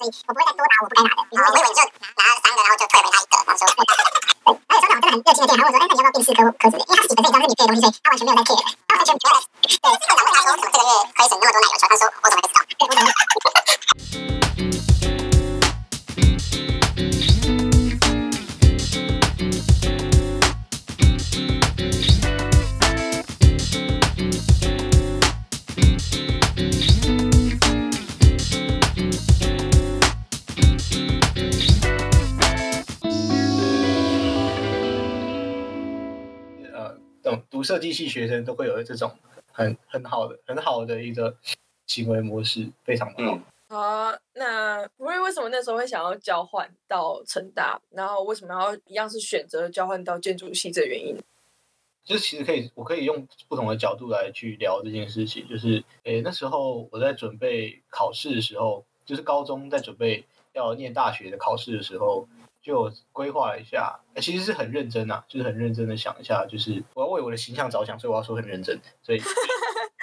所以我不会再多拿我不该拿的。我以为你就拿了三个，然后就退回他一个，然后说。对，而且收款真的很热情的店，还问我说：“哎，那你要不要辨识科科子？”因为他自己本身也知道是免费的东西，所以他完全没有在 care，系学生都会有这种很很好的很好的一个行为模式，非常的好。嗯、好，那不会为什么那时候会想要交换到成大，然后为什么要一样是选择交换到建筑系这原因？就是其实可以，我可以用不同的角度来去聊这件事情。就是，诶，那时候我在准备考试的时候，就是高中在准备要念大学的考试的时候。就规划了一下，其实是很认真啊，就是很认真的想一下，就是我要为我的形象着想，所以我要说很认真，所以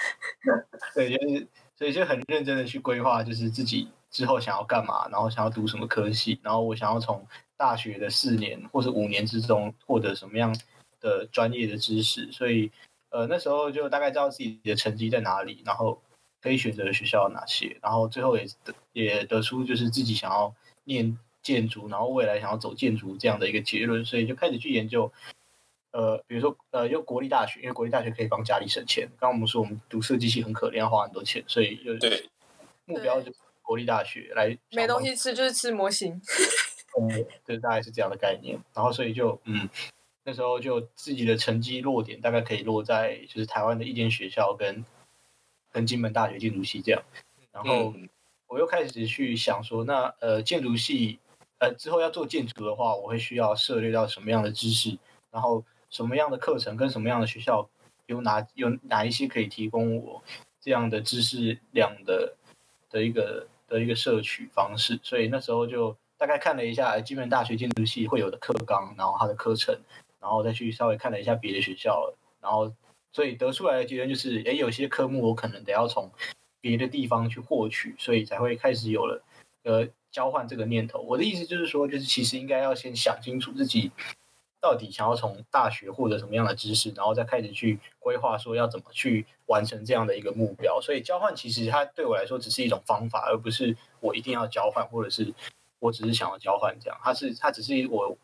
对，就是所以就很认真的去规划，就是自己之后想要干嘛，然后想要读什么科系，然后我想要从大学的四年或者五年之中获得什么样的专业的知识，所以呃那时候就大概知道自己的成绩在哪里，然后可以选择的学校有哪些，然后最后也得也得出就是自己想要念。建筑，然后未来想要走建筑这样的一个结论，所以就开始去研究，呃，比如说呃，用国立大学，因为国立大学可以帮家里省钱。刚刚我们说我们读设计系很可怜，要花很多钱，所以就对目标就是国立大学来没东西吃就是吃模型，嗯，对大概是这样的概念。然后所以就嗯，那时候就自己的成绩落点大概可以落在就是台湾的一间学校跟跟金门大学建筑系这样。然后我又开始去想说，那呃建筑系。呃，之后要做建筑的话，我会需要涉猎到什么样的知识，然后什么样的课程跟什么样的学校有哪有哪一些可以提供我这样的知识量的的一个的一个摄取方式。所以那时候就大概看了一下基本大学建筑系会有的课纲，然后它的课程，然后再去稍微看了一下别的学校，然后所以得出来的结论就是，诶，有些科目我可能得要从别的地方去获取，所以才会开始有了呃。交换这个念头，我的意思就是说，就是其实应该要先想清楚自己到底想要从大学获得什么样的知识，然后再开始去规划说要怎么去完成这样的一个目标。所以交换其实它对我来说只是一种方法，而不是我一定要交换，或者是我只是想要交换这样。它是它只是我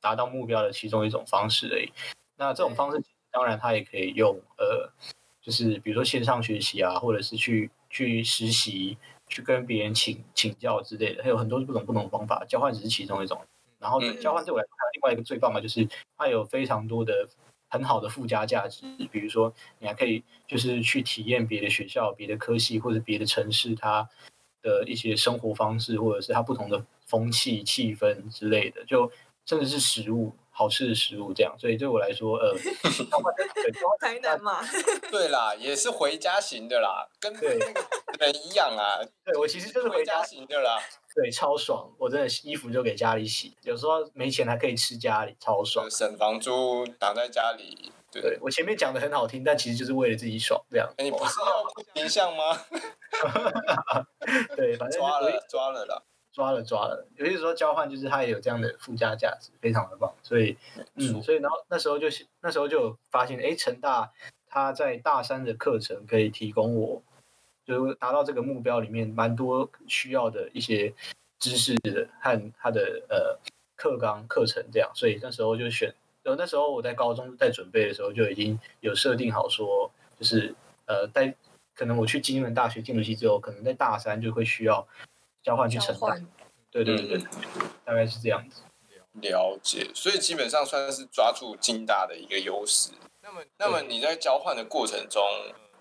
达到目标的其中一种方式而已。那这种方式当然它也可以用呃，就是比如说线上学习啊，或者是去去实习。去跟别人请请教之类的，还有很多不同不同的方法，交换只是其中一种。然后交换对我来说还有另外一个最棒的，就是它有非常多的很好的附加价值。比如说，你还可以就是去体验别的学校、别的科系或者别的城市它的一些生活方式，或者是它不同的风气、气氛之类的，就甚至是食物。好吃的食物，这样，所以对我来说，呃 台南嘛，对啦，也是回家型的啦，跟那个人一样啊。对，我其实就是回家型的啦，对，超爽，我真的衣服就给家里洗，有时候没钱还可以吃家里，超爽，省房租，挡在家里。对，对我前面讲的很好听，但其实就是为了自己爽，这样。欸、你不是要形象吗？对，反正抓了，抓了啦。抓了抓了，有些时候交换就是它也有这样的附加价值，非常的棒。所以，嗯，所以然后那时候就是那时候就发现，哎，成大他在大三的课程可以提供我，就达到这个目标里面蛮多需要的一些知识的和他的呃课纲课程这样。所以那时候就选，然后那时候我在高中在准备的时候就已经有设定好说，就是呃在可能我去金门大学建筑系之后，可能在大三就会需要。交换去承担，对对对对，嗯、大概是这样子。了解，所以基本上算是抓住金大的一个优势。那么，那么你在交换的过程中，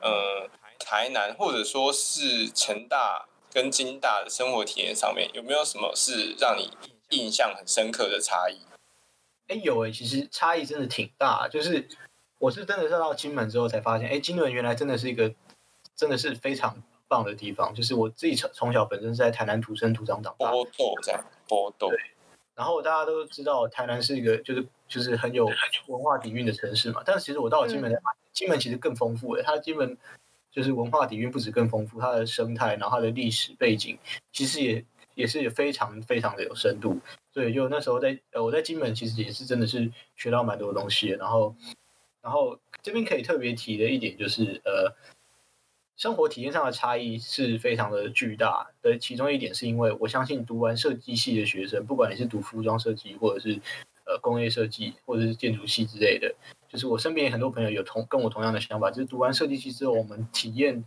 呃，台南或者说是成大跟金大的生活体验上面，有没有什么是让你印象很深刻的差异？哎，有哎，其实差异真的挺大。就是我是真的是到金门之后才发现，哎，金门原来真的是一个，真的是非常。棒的地方就是我自己从从小本身是在台南土生土长长大，波豆这样，波豆。对，然后大家都知道台南是一个就是就是很有文化底蕴的城市嘛，但是其实我到了金门，嗯、金门其实更丰富的，它金门就是文化底蕴不止更丰富，它的生态，然后它的历史背景其实也也是非常非常的有深度。所以就那时候在呃我在金门其实也是真的是学到蛮多东西。然后然后这边可以特别提的一点就是呃。生活体验上的差异是非常的巨大的，其中一点是因为我相信读完设计系的学生，不管你是读服装设计，或者是呃工业设计，或者是建筑系之类的，就是我身边很多朋友有同跟我同样的想法，就是读完设计系之后，我们体验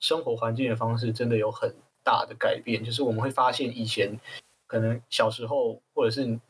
生活环境的方式真的有很大的改变，就是我们会发现以前可能小时候或者是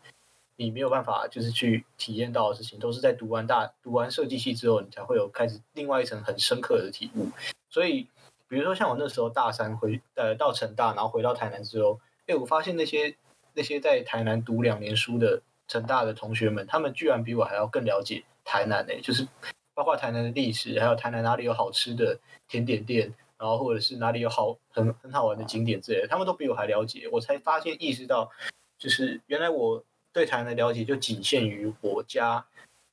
你没有办法就是去体验到的事情，都是在读完大读完设计系之后，你才会有开始另外一层很深刻的体悟。所以，比如说像我那时候大三回呃到成大，然后回到台南之后，哎，我发现那些那些在台南读两年书的成大的同学们，他们居然比我还要更了解台南诶，就是包括台南的历史，还有台南哪里有好吃的甜点店，然后或者是哪里有好很很好玩的景点之类的，他们都比我还了解。我才发现意识到，就是原来我对台南的了解就仅限于我家。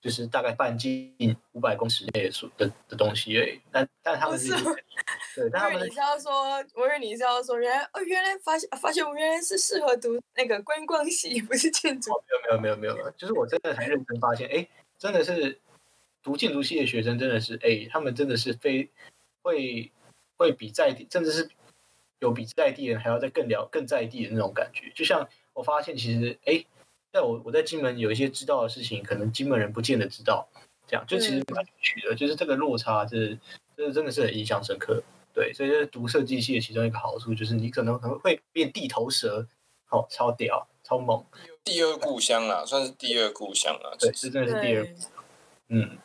就是大概半径五百公尺内的的的东西而已，但但他们是，对，但他们你是要说，我以为你是要说，原来哦，原来发现发现我原来是适合读那个观光系，不是建筑。没有没有没有没有，就是我真的才认真发现，哎，真的是读建筑系的学生真的是，哎，他们真的是非会会比在地，甚至是有比在地人还要再更了更在地的那种感觉。就像我发现，其实哎。在我我在金门有一些知道的事情，可能金门人不见得知道，这样就其实蛮有趣的，就是这个落差，这这真的是很印象深刻。对，所以就是读设计系的其中一个好处，就是你可能可能会变地头蛇，好，超屌，超猛。第二故乡啊，算是第二故乡啊，对，是真的是第二故乡。嗯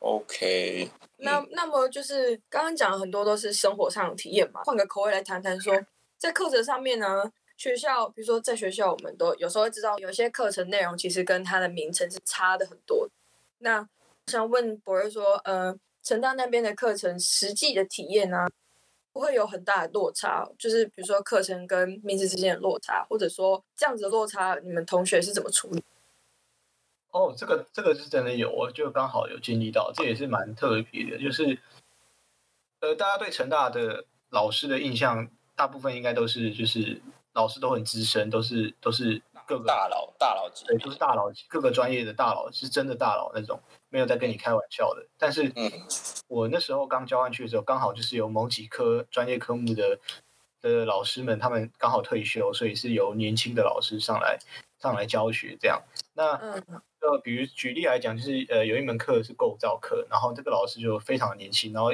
，OK。那那么就是刚刚讲了很多都是生活上的体验嘛，换个口味来谈谈说，在课程上面呢。学校，比如说在学校，我们都有时候会知道，有些课程内容其实跟它的名称是差的很多。那想问博瑞说，呃，成大那边的课程实际的体验呢、不会有很大的落差？就是比如说课程跟名字之间的落差，或者说这样子的落差，你们同学是怎么处理？哦，这个这个是真的有，我就刚好有经历到，这也是蛮特别的。就是，呃，大家对成大的老师的印象，大部分应该都是就是。老师都很资深，都是都是各个大佬，大佬级，对，都是大佬级，各个专业的大佬，是真的大佬那种，没有在跟你开玩笑的。但是，我那时候刚交换去的时候，刚好就是有某几科专业科目的的老师们，他们刚好退休，所以是由年轻的老师上来上来教学这样。那呃，比如举例来讲，就是呃，有一门课是构造课，然后这个老师就非常的年轻，然后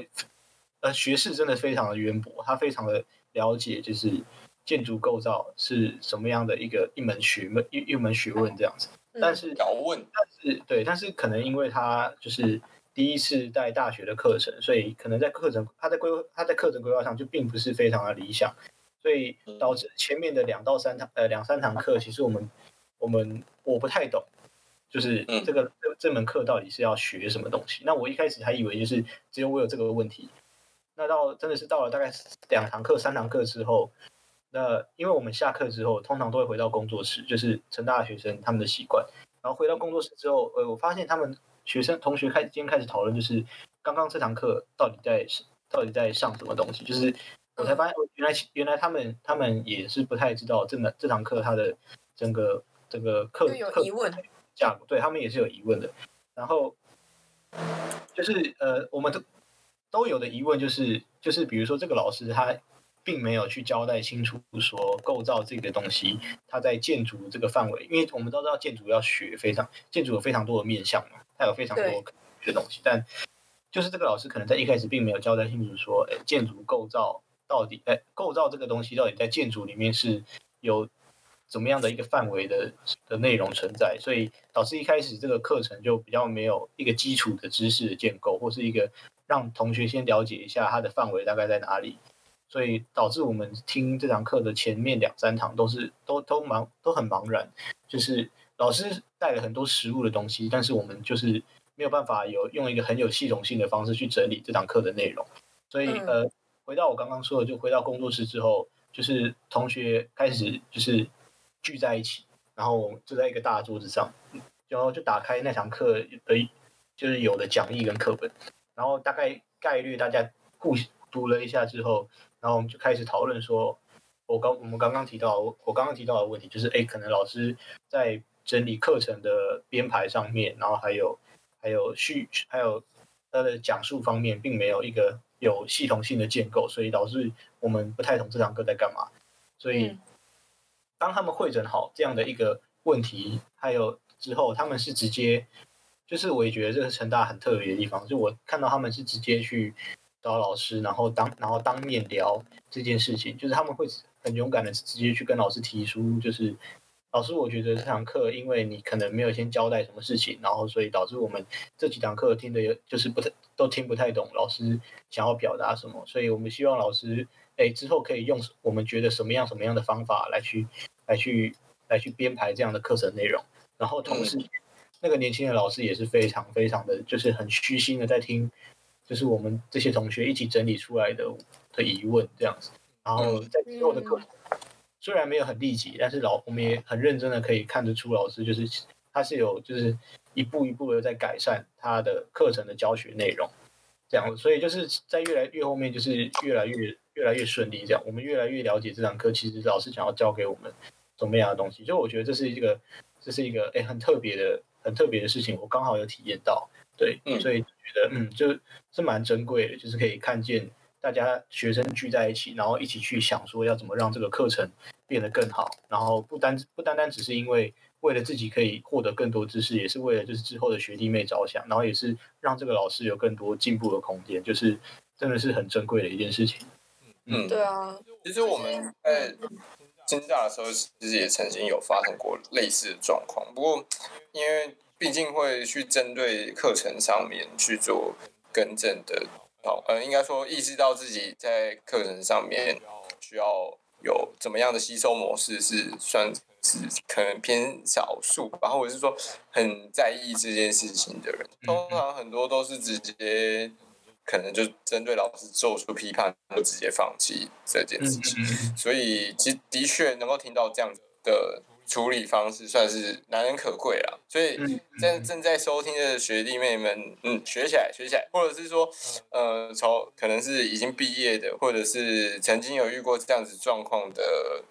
呃，学识真的非常的渊博，他非常的了解，就是。建筑构造是什么样的一个一门学问一一门学问这样子，但是要问，但是对，但是可能因为他就是第一次带大学的课程，所以可能在课程他在规他在课程规划上就并不是非常的理想，所以导致前面的两到三堂呃两三堂课，其实我们我们我不太懂，就是这个这这门课到底是要学什么东西？那我一开始还以为就是只有我有这个问题，那到真的是到了大概两堂课三堂课之后。那因为我们下课之后，通常都会回到工作室，就是成大的学生他们的习惯。然后回到工作室之后，呃，我发现他们学生同学开始今天开始讨论，就是刚刚这堂课到底在到底在上什么东西。就是我才发现，原来原来他们他们也是不太知道这门这堂课它的整个这个课有疑问架构，对他们也是有疑问的。然后就是呃，我们都都有的疑问就是就是比如说这个老师他。并没有去交代清楚说构造这个东西，它在建筑这个范围，因为我们都知道建筑要学非常建筑有非常多的面向嘛，它有非常多的东西，但就是这个老师可能在一开始并没有交代清楚说，哎，建筑构造到底，哎，构造这个东西到底在建筑里面是有怎么样的一个范围的的内容存在，所以导致一开始这个课程就比较没有一个基础的知识的建构，或是一个让同学先了解一下它的范围大概在哪里。所以导致我们听这堂课的前面两三堂都是都都茫都很茫然，就是老师带了很多实物的东西，但是我们就是没有办法有用一个很有系统性的方式去整理这堂课的内容。所以呃，回到我刚刚说的，就回到工作室之后，就是同学开始就是聚在一起，然后就在一个大桌子上，然后就打开那堂课的，就是有的讲义跟课本，然后大概概率大家互读了一下之后。然后我们就开始讨论说，我刚我们刚刚提到，我刚刚提到的问题就是，哎，可能老师在整理课程的编排上面，然后还有还有序，还有他的讲述方面，并没有一个有系统性的建构，所以导致我们不太懂这堂课在干嘛。所以，当他们会诊好这样的一个问题，还有之后，他们是直接，就是我也觉得这个成大很特别的地方，就我看到他们是直接去找老师，然后当然后当面聊这件事情，就是他们会很勇敢的直接去跟老师提出，就是老师，我觉得这堂课因为你可能没有先交代什么事情，然后所以导致我们这几堂课听的也就是不太都听不太懂老师想要表达什么，所以我们希望老师哎之后可以用我们觉得什么样什么样的方法来去来去来去编排这样的课程内容，然后同时那个年轻的老师也是非常非常的就是很虚心的在听。就是我们这些同学一起整理出来的的疑问这样子，然后在之后的课程虽然没有很立即，但是老我们也很认真的可以看得出老师就是他是有就是一步一步的在改善他的课程的教学内容，这样，所以就是在越来越后面就是越来越越来越顺利这样，我们越来越了解这堂课其实老师想要教给我们什么样的东西，就我觉得这是一个这是一个哎很特别的很特别的事情，我刚好有体验到，对，所以。觉得嗯，就是蛮珍贵的，就是可以看见大家学生聚在一起，然后一起去想说要怎么让这个课程变得更好，然后不单不单单只是因为为了自己可以获得更多知识，也是为了就是之后的学弟妹着想，然后也是让这个老师有更多进步的空间，就是真的是很珍贵的一件事情。嗯，对啊，其实我们在 清大的时候，其实也曾经有发生过类似的状况，不过因为。毕竟会去针对课程上面去做更正的，好，呃，应该说意识到自己在课程上面需要有怎么样的吸收模式，是算是可能偏少数，然后或者是说很在意这件事情的人，通常很多都是直接可能就针对老师做出批判，就直接放弃这件事情，所以其实的确能够听到这样的。处理方式算是难能可贵了，所以正正在收听的学弟妹们，嗯，学起来，学起来，或者是说，呃，从可能是已经毕业的，或者是曾经有遇过这样子状况的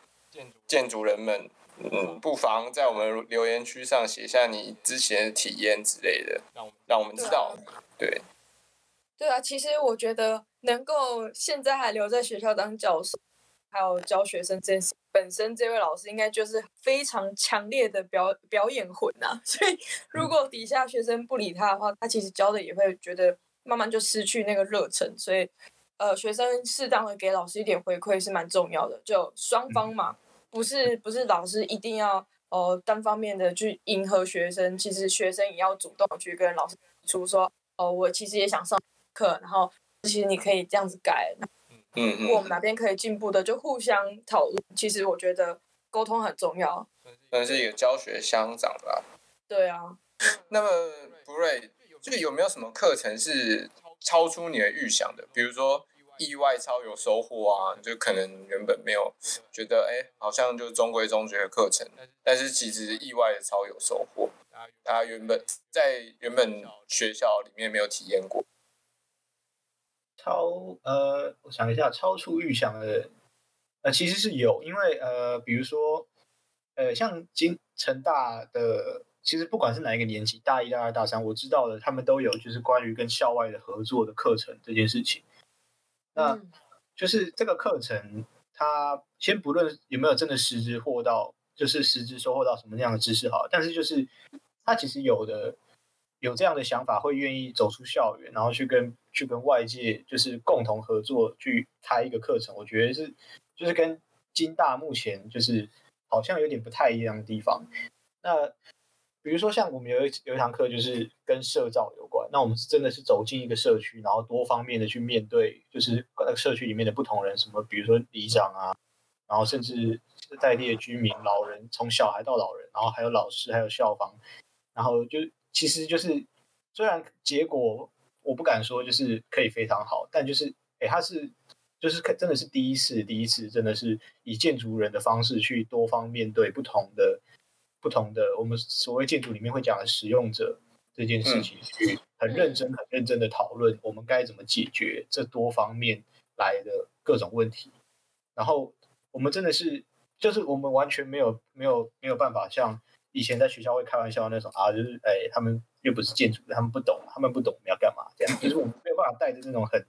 建筑人。们，嗯，不妨在我们留言区上写下你之前的体验之类的，让我们知道。对，对，对啊，其实我觉得能够现在还留在学校当教授。还有教学生这件事，本身这位老师应该就是非常强烈的表表演魂呐、啊，所以如果底下学生不理他的话，他其实教的也会觉得慢慢就失去那个热忱，所以呃，学生适当的给老师一点回馈是蛮重要的，就双方。嘛，不是不是老师一定要呃单方面的去迎合学生，其实学生也要主动去跟老师提出说，哦、呃，我其实也想上课，然后其实你可以这样子改。嗯，嗯我们哪边可以进步的，就互相讨论。其实我觉得沟通很重要，算是一个教学相长吧。对啊。那么布瑞，就有没有什么课程是超出你的预想的？比如说意外超有收获啊，就可能原本没有觉得，哎，好像就中规中矩的课程，但是其实意外的超有收获，大家原本在原本学校里面没有体验过。超呃，我想一下，超出预想的，呃，其实是有，因为呃，比如说，呃，像金成大的，其实不管是哪一个年级，大一、大二、大三，我知道的，他们都有就是关于跟校外的合作的课程这件事情。那就是这个课程，它先不论有没有真的实质获到，就是实质收获到什么样的知识好，但是就是它其实有的。有这样的想法，会愿意走出校园，然后去跟去跟外界就是共同合作去开一个课程。我觉得是就是跟金大目前就是好像有点不太一样的地方。那比如说像我们有一有一堂课就是跟社造有关，那我们是真的是走进一个社区，然后多方面的去面对，就是社区里面的不同人，什么比如说里长啊，然后甚至在地的居民、老人，从小孩到老人，然后还有老师，还有校方，然后就。其实就是，虽然结果我不敢说就是可以非常好，但就是，哎，他是就是真的是第一次，第一次真的是以建筑人的方式去多方面对不同的、不同的我们所谓建筑里面会讲的使用者这件事情，去很认真、很认真的讨论我们该怎么解决这多方面来的各种问题。然后我们真的是，就是我们完全没有没有没有办法像以前在学校会开玩笑那种啊，就是哎，他们又不是建筑的，他们不懂，他们不懂我们要干嘛这样，就是我们没有办法带着那种很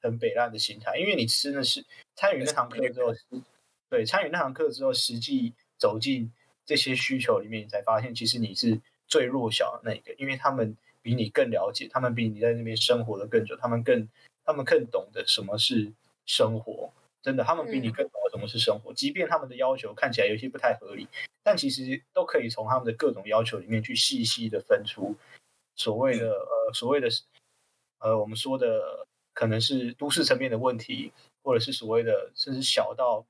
很北烂的心态，因为你真的是参与那堂课之后，对，参与那堂课之后，实际走进这些需求里面，你才发现其实你是最弱小的那一个，因为他们比你更了解，他们比你在那边生活的更久，他们更他们更懂得什么是生活。真的，他们比你更懂得什么是生活。即便他们的要求看起来有些不太合理，但其实都可以从他们的各种要求里面去细细的分出所谓的呃所谓的呃我们说的可能是都市层面的问题，或者是所谓的甚至小到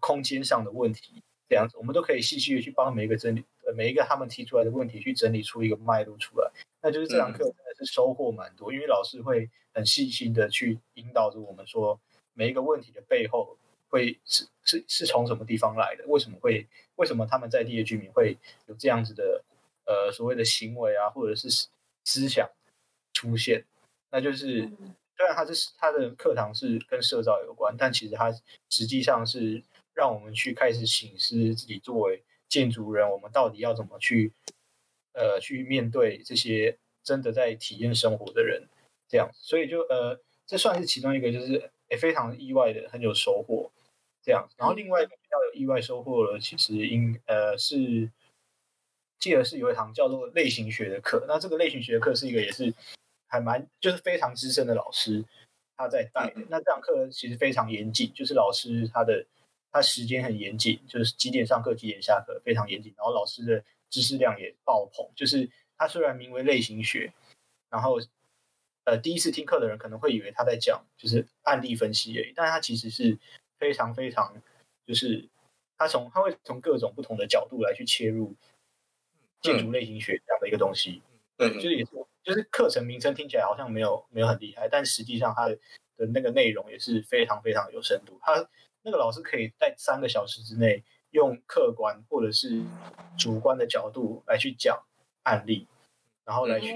空间上的问题这样子，我们都可以细细的去帮每一个整理呃每一个他们提出来的问题去整理出一个脉络出来。那就是这堂课真的是收获蛮多，因为老师会很细心的去引导着我们说。每一个问题的背后会是是是从什么地方来的？为什么会为什么他们在地的居民会有这样子的呃所谓的行为啊，或者是思想出现？那就是虽然他这是他的课堂是跟社造有关，但其实他实际上是让我们去开始醒思自己作为建筑人，我们到底要怎么去呃去面对这些真的在体验生活的人这样。所以就呃这算是其中一个就是。也非常意外的很有收获，这样。然后另外一个比较有意外收获了，其实应呃是记得是有一堂叫做类型学的课。那这个类型学的课是一个也是还蛮就是非常资深的老师他在带。那这堂课其实非常严谨，就是老师他的他时间很严谨，就是几点上课几点下课非常严谨。然后老师的知识量也爆棚，就是他虽然名为类型学，然后。呃，第一次听课的人可能会以为他在讲就是案例分析而已，但是他其实是非常非常，就是他从他会从各种不同的角度来去切入建筑类型学这样的一个东西，嗯，就是也是就是课程名称听起来好像没有没有很厉害，但实际上他的的那个内容也是非常非常有深度。他那个老师可以在三个小时之内用客观或者是主观的角度来去讲案例。然后来去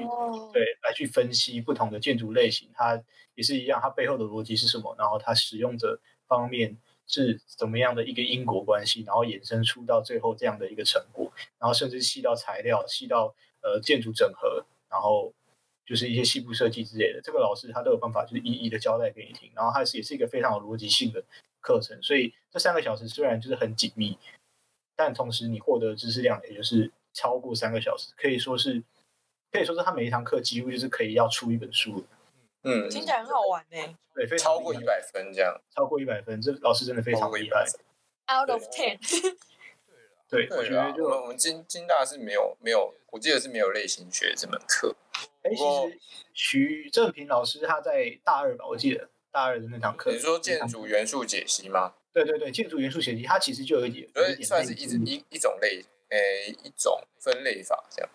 对来去分析不同的建筑类型，它也是一样，它背后的逻辑是什么？然后它使用者方面是怎么样的一个因果关系？然后衍生出到最后这样的一个成果，然后甚至细到材料，细到呃建筑整合，然后就是一些细部设计之类的，这个老师他都有办法就是一一的交代给你听。然后他是也是一个非常有逻辑性的课程，所以这三个小时虽然就是很紧密，但同时你获得的知识量也就是超过三个小时，可以说是。可以说是他每一堂课几乎就是可以要出一本书，嗯，听起来很好玩呢。对，非常超过一百分这样，超过一百分，这老师真的非常厉害。Out of ten。对，我觉得就我们金金大是没有没有，我记得是没有类型学这门课。哎，其实徐正平老师他在大二吧，我记得大二的那堂课，你说建筑元素解析吗？对对对，建筑元素解析，它其实就有一点，所以算是一一一种类，诶，一种分类法这样。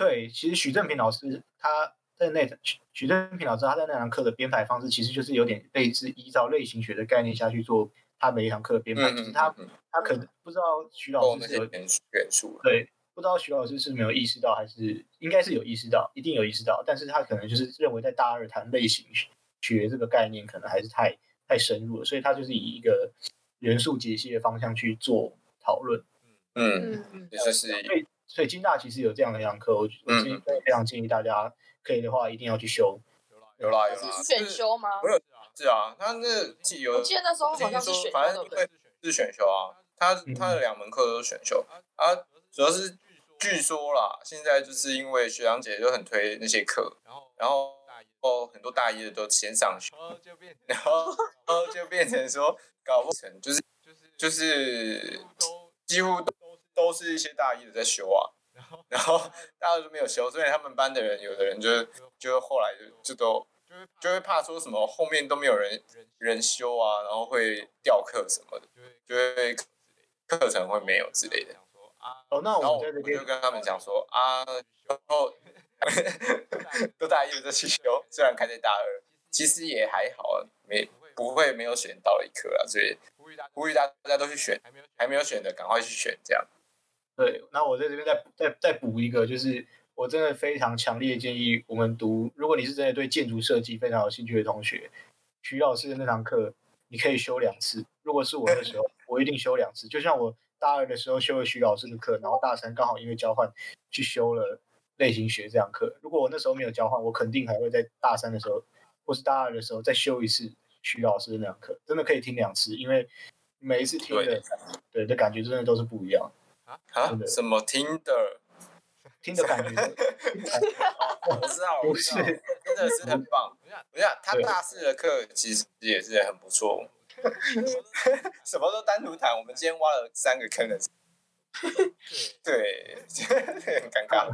对，其实许正平老师他在那许许正平老师他在那堂课的编排方式，其实就是有点类似依照类型学的概念下去做他每一堂课的编排。就是他他可能不知道徐老师是有元素元素，对，不知道徐老师是没有意识到，还是应该是有意识到，一定有意识到，但是他可能就是认为在大二谈类型学这个概念，可能还是太太深入了，所以他就是以一个元素解析的方向去做讨论。嗯嗯，也就是。所以金大其实有这样的一堂课，我我是非常建议大家可以的话一定要去修。有啦有啦，选修吗？没有，是啊，他那有。我记得那时候好像是选修，反正对是选修啊。他他的两门课都是选修啊，主要是据说啦，现在就是因为学长姐就很推那些课，然后哦很多大一的都先上学，然后然后就变成说搞不成，就是就是几乎都。都是一些大一的在修啊，然后然后大二都没有修，所以他们班的人有的人就就后来就就都就会怕说什么后面都没有人人修啊，然后会掉课什么的，就会课程会没有之类的。哦，那我我就跟他们讲说啊，然后 都大一的在去修，虽然开在大二，其实也还好，没不会没有选到一科啊，所以呼吁大大家都去选，还没有选的赶快去选这样。对，那我在这边再再再补一个，就是我真的非常强烈建议我们读，如果你是真的对建筑设计非常有兴趣的同学，徐老师的那堂课你可以修两次，如果是我的时候，我一定修两次。就像我大二的时候修了徐老师的课，然后大三刚好因为交换去修了类型学这堂课。如果我那时候没有交换，我肯定还会在大三的时候或是大二的时候再修一次徐老师的那堂课。真的可以听两次，因为每一次听的对，对的感觉真的都是不一样。啊？什么听的？听的感觉？我知道，我知道，真的是很棒。等一下，他大四的课其实也是很不错。什么都单独谈，我们今天挖了三个坑的。对，很尴尬。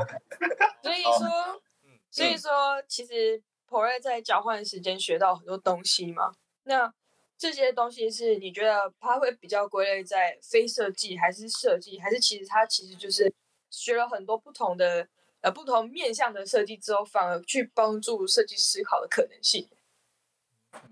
所以说，所以说，其实 Pro 在交换时间学到很多东西嘛。那这些东西是你觉得它会比较归类在非设计，还是设计，还是其实它其实就是学了很多不同的呃不同面向的设计之后，反而去帮助设计思考的可能性？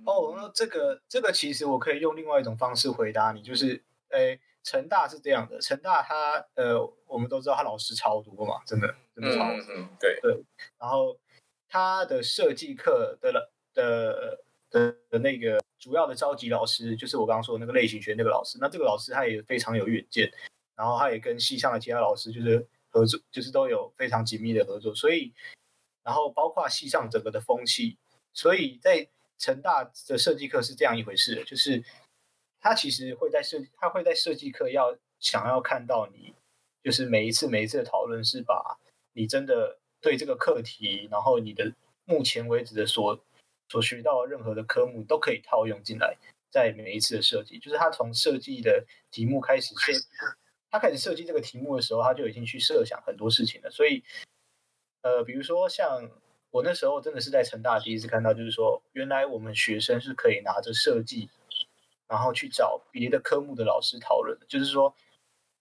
哦，那这个这个其实我可以用另外一种方式回答你，就是，诶，成大是这样的，成大他呃，我们都知道他老师超多嘛，真的真的超多，嗯，对对，然后他的设计课的的的那个主要的召集老师，就是我刚刚说的那个类型学那个老师，那这个老师他也非常有远见，然后他也跟系上的其他老师就是合作，就是都有非常紧密的合作，所以，然后包括系上整个的风气，所以在。成大的设计课是这样一回事，就是他其实会在设，他会在设计课要想要看到你，就是每一次每一次的讨论是把你真的对这个课题，然后你的目前为止的所所学到任何的科目都可以套用进来，在每一次的设计，就是他从设计的题目开始设，他开始设计这个题目的时候，他就已经去设想很多事情了，所以，呃，比如说像。我那时候真的是在成大第一次看到，就是说，原来我们学生是可以拿着设计，然后去找别的科目的老师讨论的。就是说，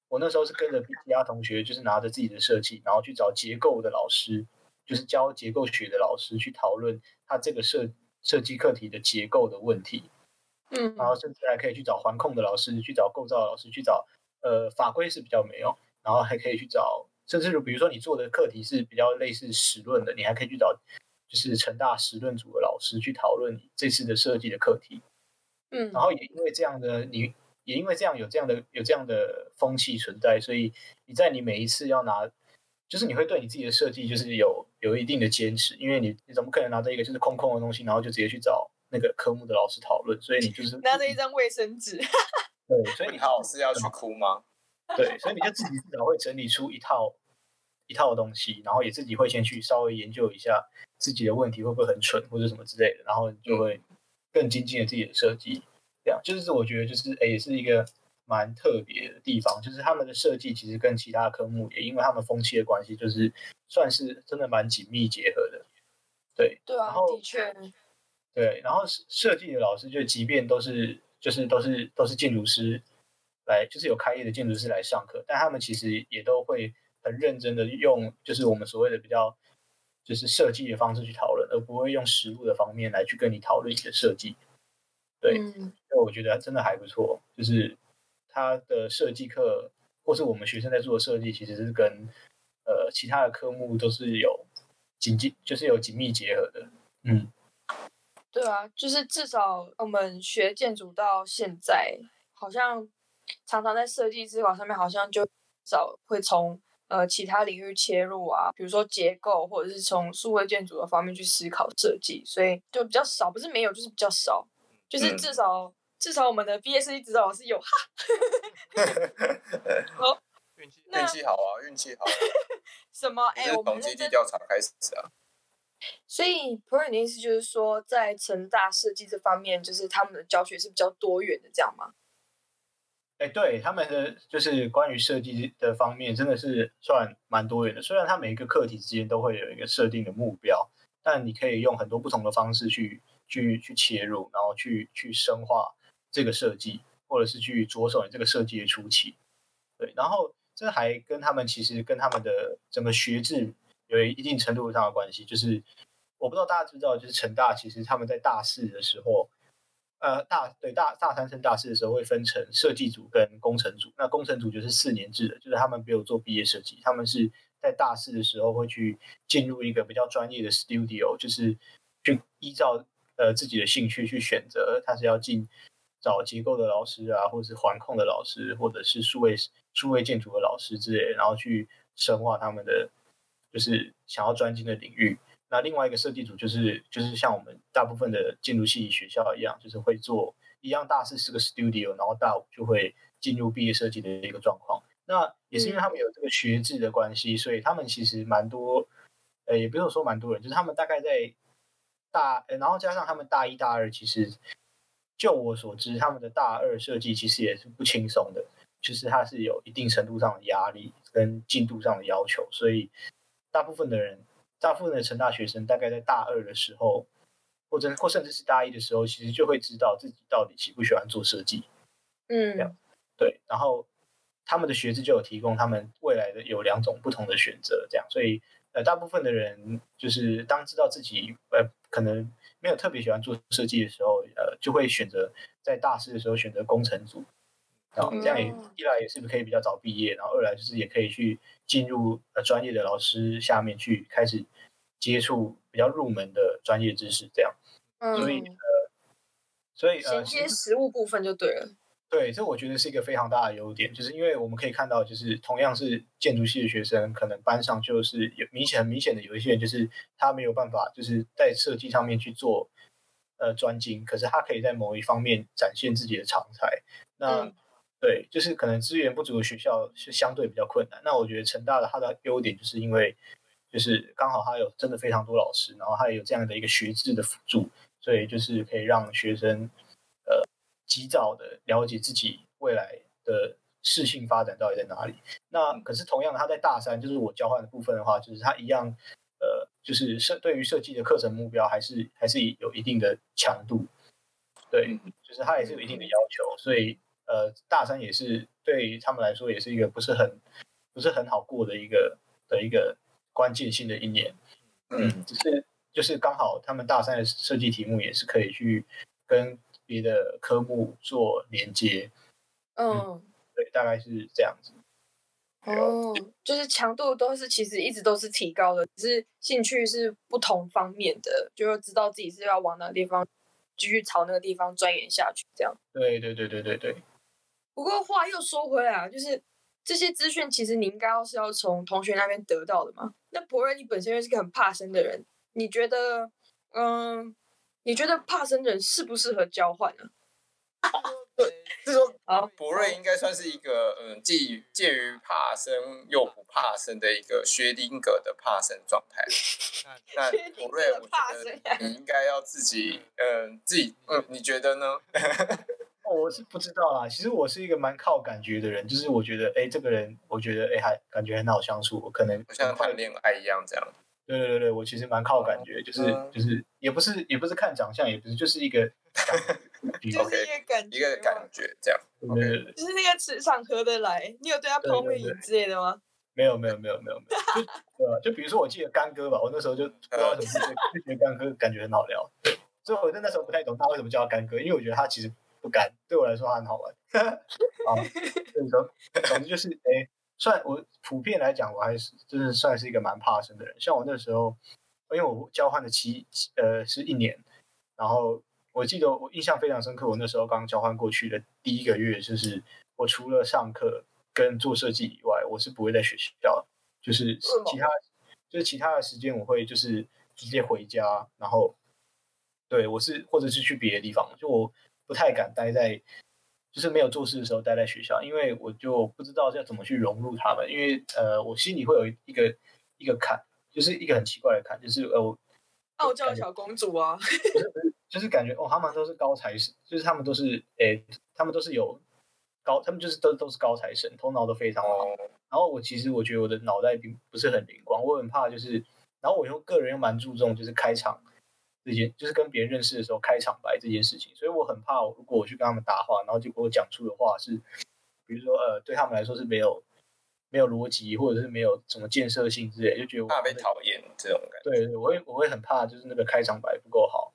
我那时候是跟着其他同学，就是拿着自己的设计，然后去找结构的老师，就是教结构学的老师去讨论他这个设设计课题的结构的问题。嗯，然后甚至还可以去找环控的老师，去找构造的老师，去找呃法规是比较没有，然后还可以去找。甚至比如说你做的课题是比较类似实论的，你还可以去找就是成大实论组的老师去讨论你这次的设计的课题。嗯，然后也因为这样的，你也因为这样有这样的有这样的风气存在，所以你在你每一次要拿，就是你会对你自己的设计就是有有一定的坚持，因为你你怎么可能拿着一个就是空空的东西，然后就直接去找那个科目的老师讨论？所以你就是拿着一张卫生纸。对，所以你老师要去哭吗？对，所以你就自己至少会整理出一套一套东西，然后也自己会先去稍微研究一下自己的问题会不会很蠢或者什么之类的，然后就会更精进了自己的设计。这样就是我觉得就是诶，也是一个蛮特别的地方，就是他们的设计其实跟其他科目也因为他们风气的关系，就是算是真的蛮紧密结合的。对，对啊，然后的确，对，然后设计的老师就即便都是就是都是都是建筑师。来就是有开业的建筑师来上课，但他们其实也都会很认真的用，就是我们所谓的比较就是设计的方式去讨论，而不会用实物的方面来去跟你讨论你的设计。对，嗯，所以我觉得真的还不错，就是他的设计课或是我们学生在做的设计，其实是跟呃其他的科目都是有紧紧，就是有紧密结合的。嗯，对啊，就是至少我们学建筑到现在，好像。常常在设计思考上面，好像就少会从呃其他领域切入啊，比如说结构，或者是从数位建筑的方面去思考设计，所以就比较少，不是没有，就是比较少，就是至少、嗯、至少我们的毕业设计指导老师有哈。好，运气运气好啊，运气好、啊。什么？哎、欸，我们从基地调查开始啊。所以普尔的意思就是说，在成大设计这方面，就是他们的教学是比较多元的，这样吗？哎，对他们的就是关于设计的方面，真的是算蛮多元的。虽然它每一个课题之间都会有一个设定的目标，但你可以用很多不同的方式去去去切入，然后去去深化这个设计，或者是去着手你这个设计的初期。对，然后这还跟他们其实跟他们的整个学制有一定程度上的关系。就是我不知道大家知不知道，就是成大其实他们在大四的时候。呃，大对大大三升大四的时候会分成设计组跟工程组。那工程组就是四年制的，就是他们没有做毕业设计，他们是在大四的时候会去进入一个比较专业的 studio，就是去依照呃自己的兴趣去选择他是要进找结构的老师啊，或者是环控的老师，或者是数位数位建筑的老师之类，然后去深化他们的就是想要专精的领域。那另外一个设计组就是就是像我们大部分的建筑系学校一样，就是会做一样，大四是个 studio，然后大五就会进入毕业设计的一个状况。那也是因为他们有这个学制的关系，所以他们其实蛮多，呃，也不用说蛮多人，就是他们大概在大，然后加上他们大一大二，其实就我所知，他们的大二设计其实也是不轻松的，就是它是有一定程度上的压力跟进度上的要求，所以大部分的人，大部分的成大学生，大概在大二的时候，或者或甚至是大一的时候，其实就会知道自己到底喜不喜欢做设计，嗯，这样，对，然后。他们的学制就有提供他们未来的有两种不同的选择，这样，所以呃，大部分的人就是当知道自己呃可能没有特别喜欢做设计的时候，呃，就会选择在大四的时候选择工程组，然后这样也一来也是可以比较早毕业，然后二来就是也可以去进入呃专业的老师下面去开始接触比较入门的专业知识，这样，所以呃，所以呃，衔接实务部分就对了。对，这我觉得是一个非常大的优点，就是因为我们可以看到，就是同样是建筑系的学生，可能班上就是有明显很明显的有一些人，就是他没有办法，就是在设计上面去做呃专精，可是他可以在某一方面展现自己的长才。那、嗯、对，就是可能资源不足的学校是相对比较困难。那我觉得成大的它的优点，就是因为就是刚好它有真的非常多老师，然后它也有这样的一个学制的辅助，所以就是可以让学生呃。及早的了解自己未来的适性发展到底在哪里。那可是同样的，他在大三，就是我交换的部分的话，就是他一样，呃，就是设对于设计的课程目标还是还是有一定的强度。对，就是他也是有一定的要求，所以呃，大三也是对于他们来说也是一个不是很不是很好过的一个的一个关键性的一年。嗯，只是就是刚好他们大三的设计题目也是可以去跟。别的科目做连接，嗯，嗯，对，大概是这样子。哦，就是强度都是其实一直都是提高的，只是兴趣是不同方面的，就是知道自己是要往哪个地方继续朝那个地方钻研下去，这样。对对对对对对。不过话又说回来啊，就是这些资讯其实你应该要是要从同学那边得到的嘛。那博瑞，你本身又是个很怕生的人，你觉得，嗯？你觉得怕生人适不适合交换呢？对，是说啊，博瑞应该算是一个嗯，既介于怕生又不怕生的一个薛丁格的怕生状态。那博瑞，我觉得你应该要自己嗯，自己嗯，你觉得呢？我是不知道啦。其实我是一个蛮靠感觉的人，就是我觉得哎，这个人我觉得哎还感觉很好相处，我可能像谈恋爱一样这样。对对对我其实蛮靠感觉，就是就是也不是也不是看长相，也不是就是一个就是一个感觉，一个感觉这样。对对对，就是那个磁场合得来。你有对他抛媚眼之类的吗？没有没有没有没有没有。就就比如说我记得干哥吧，我那时候就不知道怎么就觉得干哥感觉很好聊。对，所以我在那时候不太懂他为什么叫他干哥，因为我觉得他其实不干，对我来说他很好玩。好，所以说总之就是哎。算我普遍来讲，我还是真的算是一个蛮怕生的人。像我那时候，因为我交换的期呃是一年，然后我记得我印象非常深刻。我那时候刚交换过去的第一个月，就是我除了上课跟做设计以外，我是不会在学校，就是其他就是其他的时间我会就是直接回家，然后对我是或者是去别的地方，就我不太敢待在。就是没有做事的时候待在学校，因为我就不知道要怎么去融入他们，因为呃，我心里会有一个一个坎，就是一个很奇怪的坎，就是呃，我傲娇的小公主啊，就是就是感觉哦，他们都是高材生，就是他们都是诶，他们都是有高，他们就是都都是高材生，头脑都非常好。然后我其实我觉得我的脑袋并不是很灵光，我很怕就是，然后我又个人又蛮注重就是开场。这件就是跟别人认识的时候开场白这件事情，所以我很怕，如果我去跟他们搭话，然后结果我讲出的话是，比如说呃，对他们来说是没有没有逻辑，或者是没有什么建设性之类，就觉得我怕被讨厌这种感觉。对对，我会我会很怕，就是那个开场白不够好。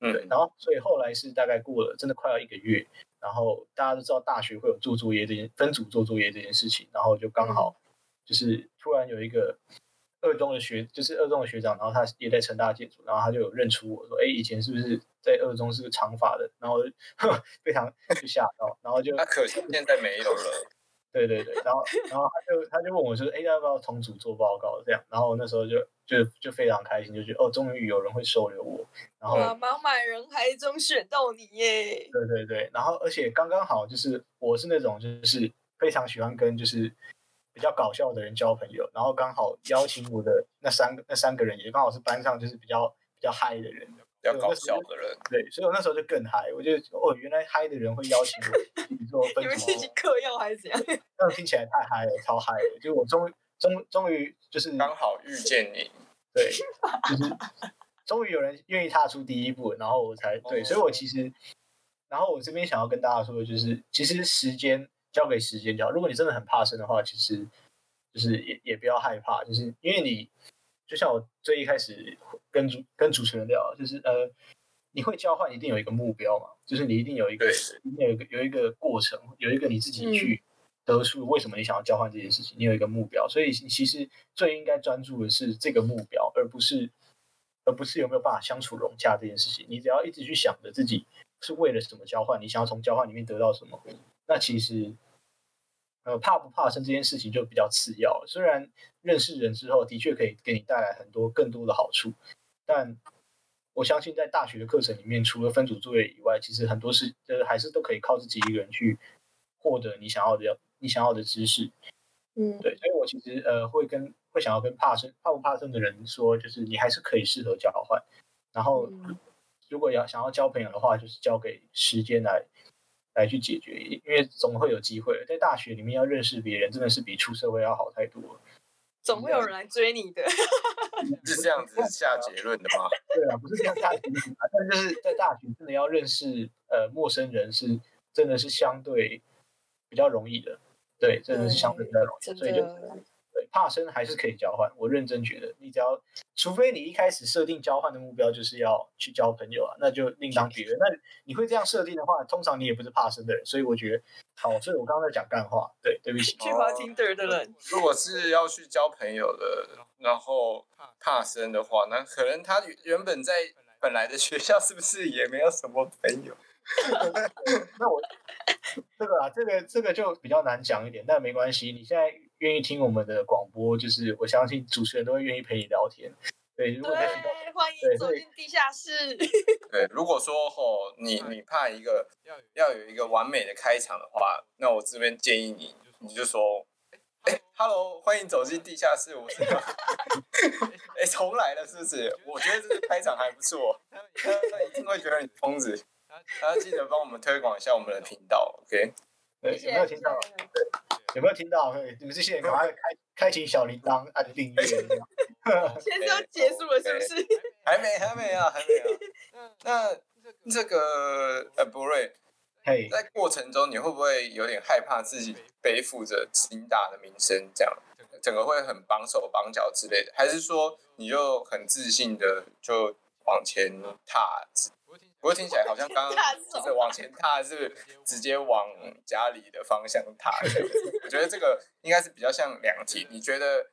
嗯，对。然后所以后来是大概过了真的快要一个月，然后大家都知道大学会有做作业这件分组做作业这件事情，然后就刚好就是突然有一个。二中的学，就是二中的学长，然后他也在成大建筑，然后他就有认出我说，哎，以前是不是在二中是个长发的？然后非常就吓到，然后就那可惜现在没有了。对对对，然后然后他就他就问我说，哎，要不要重组做报告这样？然后那时候就就就非常开心，就觉得哦，终于有人会收留我。然后茫茫人海中选到你耶！对对对，然后而且刚刚好就是我是那种就是非常喜欢跟就是比较搞笑的人交朋友，然后刚好邀请我的那三个那三个人也刚好是班上就是比较比较嗨的人。比较搞笑的人，对，所以我那时候就更嗨。我就哦，原来嗨的人会邀请我，比如说分你们自己嗑药还是怎样？那听起来太嗨了，超嗨的。就我终终终于就是刚好遇见你，对，就是终于有人愿意踏出第一步，然后我才对。所以我其实，然后我这边想要跟大家说的就是，其实时间交给时间就好。如果你真的很怕生的话，其实就是也也不要害怕，就是因为你。就像我最一开始跟主跟主持人聊，就是呃，你会交换一定有一个目标嘛，就是你一定有一个，一定有一个有一个过程，有一个你自己去得出为什么你想要交换这件事情，你有一个目标，所以你其实最应该专注的是这个目标，而不是而不是有没有办法相处融洽这件事情。你只要一直去想着自己是为了什么交换，你想要从交换里面得到什么，那其实。呃，怕不怕生这件事情就比较次要。虽然认识人之后的确可以给你带来很多更多的好处，但我相信在大学的课程里面，除了分组作业以外，其实很多事呃还是都可以靠自己一个人去获得你想要的你想要的知识。嗯，对，所以我其实呃会跟会想要跟怕生怕不怕生的人说，就是你还是可以适合交换。然后如果要想要交朋友的话，就是交给时间来。来去解决，因为总会有机会。在大学里面要认识别人，真的是比出社会要好太多了。总会有人来追你的，是这样子 下结论的吗？对啊，不是这样下结论啊。但就是在大学真的要认识呃陌生人，是真的是相对比较容易的。对，真的是相对比较容易，所以就。怕生还是可以交换，我认真觉得，你只要，除非你一开始设定交换的目标就是要去交朋友啊，那就另当别论。那你会这样设定的话，通常你也不是怕生的人，所以我觉得，好，所以我刚刚在讲干话，对，对不起。去滑 Tinder 的人，如果是要去交朋友的，然后怕生的话，那可能他原本在本来的学校是不是也没有什么朋友？那我这个啊，这个这个就比较难讲一点，但没关系，你现在。愿意听我们的广播，就是我相信主持人都会愿意陪你聊天。对，如果对，欢迎走进地下室。对，如果说吼，你你怕一个要有一个完美的开场的话，那我这边建议你，你就说，哎，Hello，欢迎走进地下室，我是。哎，重来了是不是？我觉得这个开场还不错，他一定会觉得你疯子。他要记得帮我们推广一下我们的频道，OK？对，有没有听到？有没有听到？你们这些人赶快开开启小铃铛，按订阅。现在要结束了，是不是？还没，还没啊，还没啊。那这个呃，博瑞，嘿，在过程中你会不会有点害怕自己背负着金大的名声，这样整个会很绑手绑脚之类的？还是说你就很自信的就往前踏？不过听起来好像刚刚 就是往前踏，是直接往家里的方向踏。我觉得这个应该是比较像两题。你觉得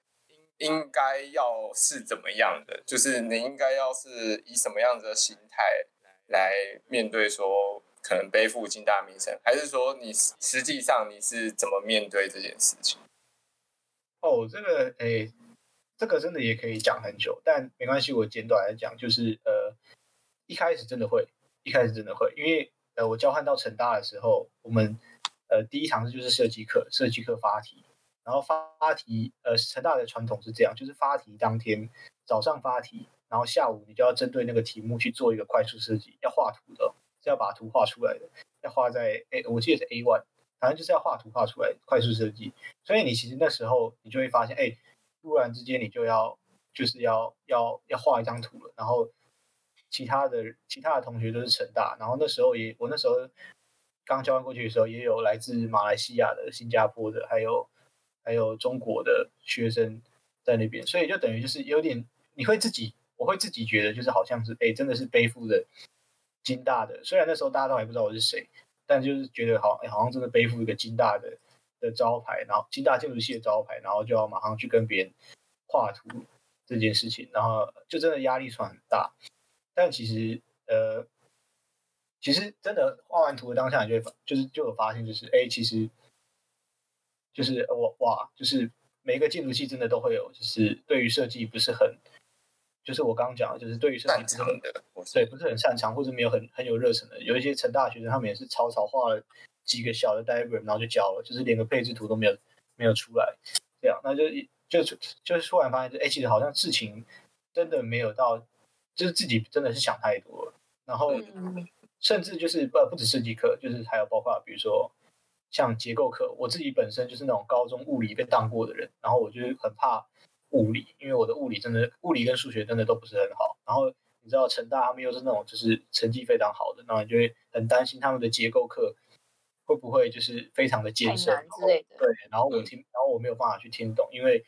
应该要是怎么样的？就是你应该要是以什么样子的心态来面对说可能背负金大名声，还是说你实际上你是怎么面对这件事情？哦，这个诶，这个真的也可以讲很久，但没关系，我简短来讲，就是呃，一开始真的会。一开始真的会，因为呃，我交换到成大的时候，我们呃第一堂就是设计课，设计课发题，然后发题，呃，成大的传统是这样，就是发题当天早上发题，然后下午你就要针对那个题目去做一个快速设计，要画图的，是要把图画出来的，要画在诶，我记得是 A one，反正就是要画图画出来，快速设计。所以你其实那时候你就会发现，哎，突然之间你就要就是要要要画一张图了，然后。其他的其他的同学都是成大，然后那时候也我那时候刚交换过去的时候，也有来自马来西亚的、新加坡的，还有还有中国的学生在那边，所以就等于就是有点你会自己，我会自己觉得就是好像是哎，真的是背负着金大的，虽然那时候大家都还不知道我是谁，但就是觉得好哎，好像真的背负一个金大的的招牌，然后金大建筑系的招牌，然后就要马上去跟别人画图，这件事情，然后就真的压力算很大。但其实呃，其实真的画完图的当下，你就会就是就有发现，就是哎，其实就是我哇，就是每一个建筑系真的都会有，就是对于设计不是很。就是我刚刚讲的，就是对于设计不是很对，不是很擅长或者没有很很有热忱的，有一些成大学生，他们也是草草画了几个小的 diagram，然后就交了，就是连个配置图都没有没有出来，这样，那就就就是突然发现，哎，其实好像事情真的没有到，就是自己真的是想太多了，然后甚至就是呃不止设计课，就是还有包括比如说像结构课，我自己本身就是那种高中物理被当过的人，然后我就很怕。物理，因为我的物理真的物理跟数学真的都不是很好。然后你知道成大他们又是那种就是成绩非常好的，然后你就会很担心他们的结构课会不会就是非常的艰深之类的。对，然后我听，然后我没有办法去听懂，因为